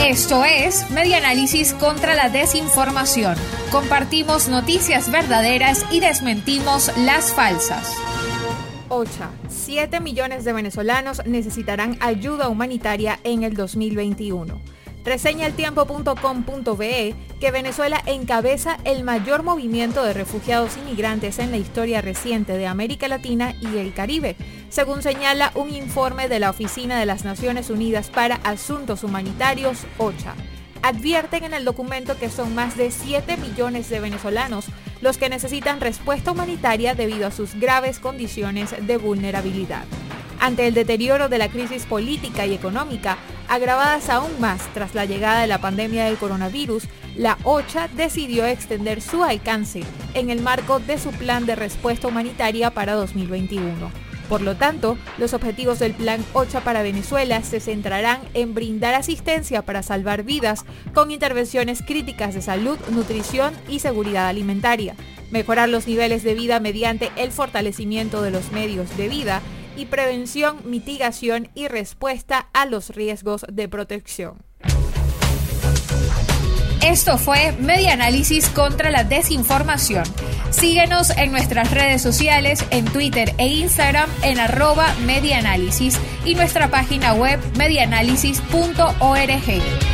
Esto es Media Análisis contra la Desinformación. Compartimos noticias verdaderas y desmentimos las falsas. OCHA. 7 millones de venezolanos necesitarán ayuda humanitaria en el 2021. Reseña eltiempo.com.be que Venezuela encabeza el mayor movimiento de refugiados inmigrantes en la historia reciente de América Latina y el Caribe, según señala un informe de la Oficina de las Naciones Unidas para Asuntos Humanitarios, OCHA. Advierten en el documento que son más de 7 millones de venezolanos los que necesitan respuesta humanitaria debido a sus graves condiciones de vulnerabilidad. Ante el deterioro de la crisis política y económica, agravadas aún más tras la llegada de la pandemia del coronavirus, la OCHA decidió extender su alcance en el marco de su plan de respuesta humanitaria para 2021. Por lo tanto, los objetivos del Plan OCHA para Venezuela se centrarán en brindar asistencia para salvar vidas con intervenciones críticas de salud, nutrición y seguridad alimentaria, mejorar los niveles de vida mediante el fortalecimiento de los medios de vida y prevención, mitigación y respuesta a los riesgos de protección. Esto fue Media Análisis contra la Desinformación. Síguenos en nuestras redes sociales, en Twitter e Instagram en arroba medianálisis y nuestra página web medianálisis.org.